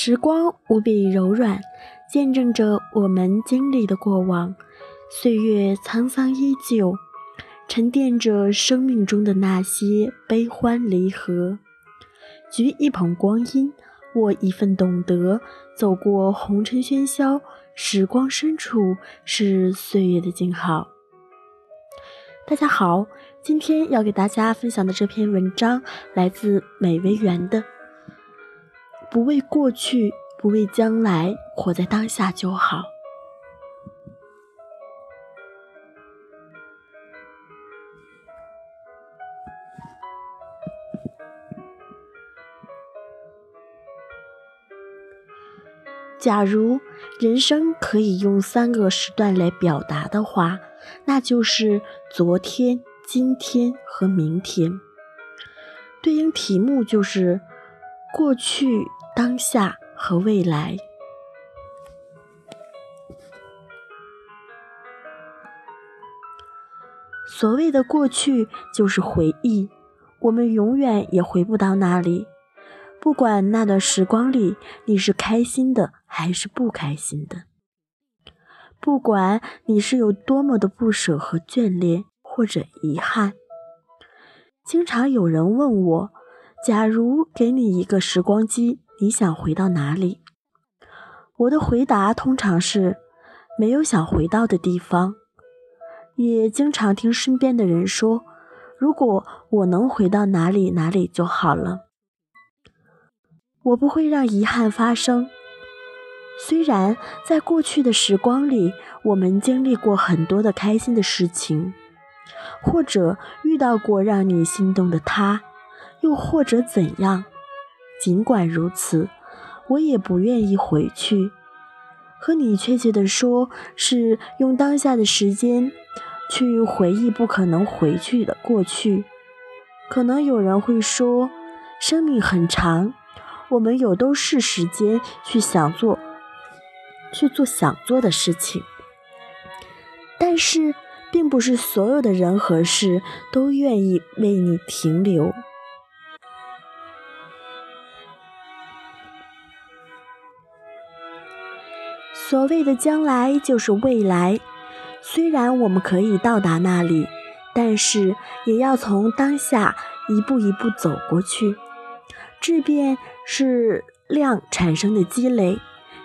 时光无比柔软，见证着我们经历的过往；岁月沧桑依旧，沉淀着生命中的那些悲欢离合。举一捧光阴，握一份懂得，走过红尘喧嚣，时光深处是岁月的静好。大家好，今天要给大家分享的这篇文章来自美薇园的。不为过去，不为将来，活在当下就好。假如人生可以用三个时段来表达的话，那就是昨天、今天和明天。对应题目就是过去。当下和未来，所谓的过去就是回忆，我们永远也回不到那里。不管那段时光里你是开心的还是不开心的，不管你是有多么的不舍和眷恋或者遗憾，经常有人问我：假如给你一个时光机。你想回到哪里？我的回答通常是没有想回到的地方。也经常听身边的人说，如果我能回到哪里哪里就好了。我不会让遗憾发生。虽然在过去的时光里，我们经历过很多的开心的事情，或者遇到过让你心动的他，又或者怎样。尽管如此，我也不愿意回去。和你确切的说，是用当下的时间去回忆不可能回去的过去。可能有人会说，生命很长，我们有都是时间去想做，去做想做的事情。但是，并不是所有的人和事都愿意为你停留。所谓的将来就是未来，虽然我们可以到达那里，但是也要从当下一步一步走过去。质变是量产生的积累，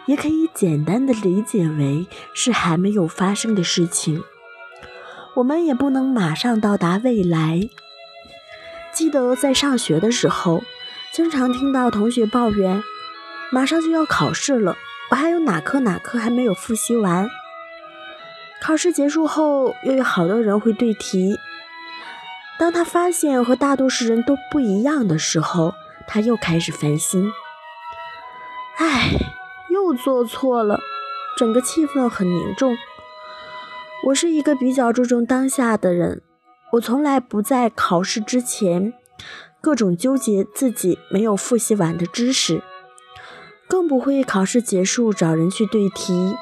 也可以简单的理解为是还没有发生的事情。我们也不能马上到达未来。记得在上学的时候，经常听到同学抱怨，马上就要考试了。我还有哪科哪科还没有复习完？考试结束后，又有好多人会对题。当他发现和大多数人都不一样的时候，他又开始烦心。唉，又做错了，整个气氛很凝重。我是一个比较注重当下的人，我从来不在考试之前各种纠结自己没有复习完的知识。更不会考试结束找人去对题，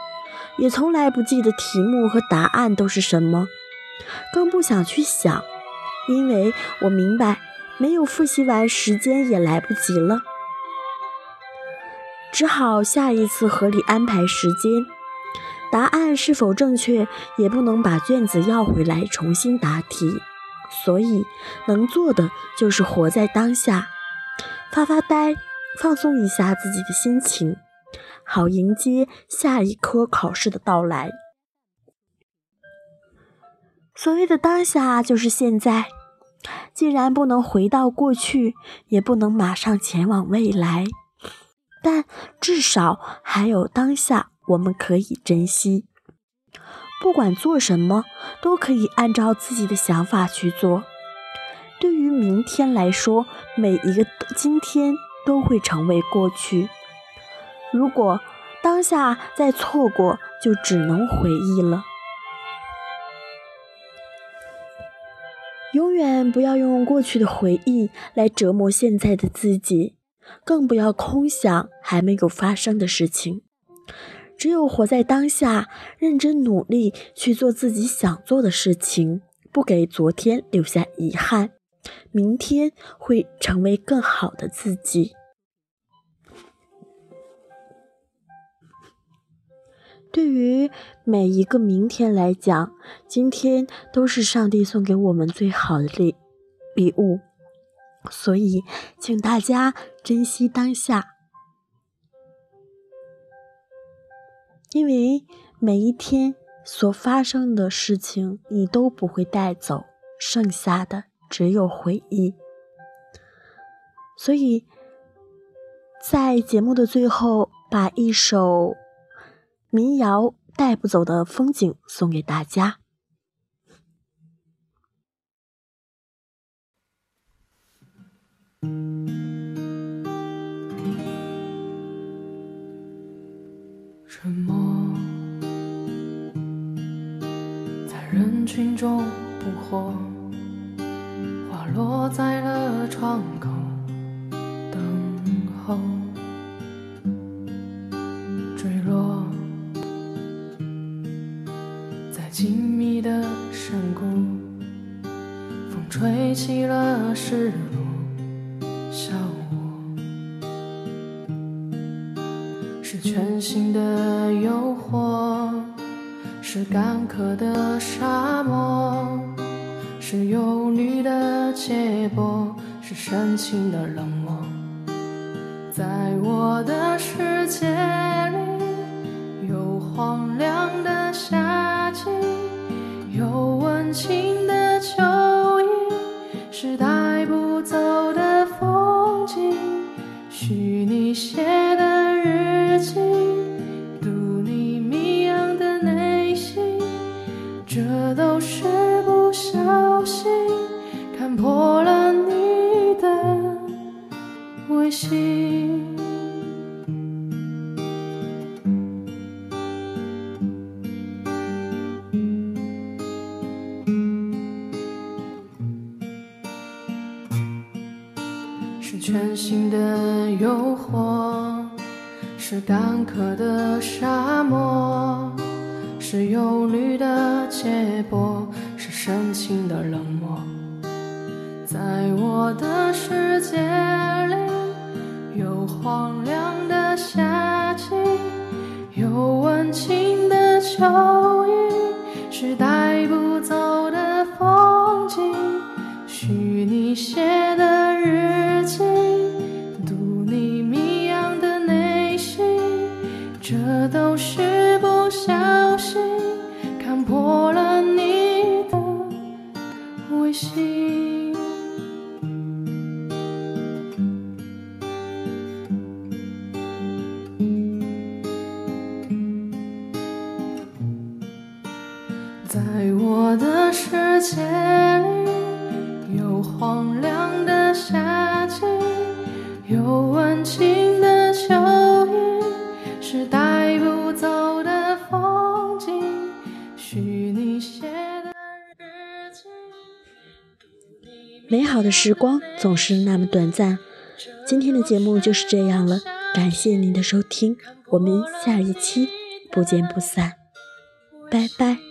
也从来不记得题目和答案都是什么，更不想去想，因为我明白没有复习完，时间也来不及了，只好下一次合理安排时间。答案是否正确，也不能把卷子要回来重新答题，所以能做的就是活在当下，发发呆。放松一下自己的心情，好迎接下一科考试的到来。所谓的当下就是现在，既然不能回到过去，也不能马上前往未来，但至少还有当下，我们可以珍惜。不管做什么，都可以按照自己的想法去做。对于明天来说，每一个今天。都会成为过去。如果当下再错过，就只能回忆了。永远不要用过去的回忆来折磨现在的自己，更不要空想还没有发生的事情。只有活在当下，认真努力去做自己想做的事情，不给昨天留下遗憾。明天会成为更好的自己。对于每一个明天来讲，今天都是上帝送给我们最好的礼礼物，所以请大家珍惜当下，因为每一天所发生的事情你都不会带走，剩下的只有回忆。所以在节目的最后，把一首。民谣带不走的风景送给大家。沉默在人群中不惑，花落在了窗口等候。坠落，在。静谧的山谷，风吹起了失落笑我，是全新的诱惑，是干渴的沙漠，是忧虑的结果，是深情的冷漠，在我的世界全新的诱惑，是干渴的沙漠，是忧虑的结果，是深情的冷漠。在我的世界里，有荒凉的夏季，有温情的秋意，是大心，在我的世界。好的时光总是那么短暂，今天的节目就是这样了，感谢您的收听，我们下一期不见不散，拜拜。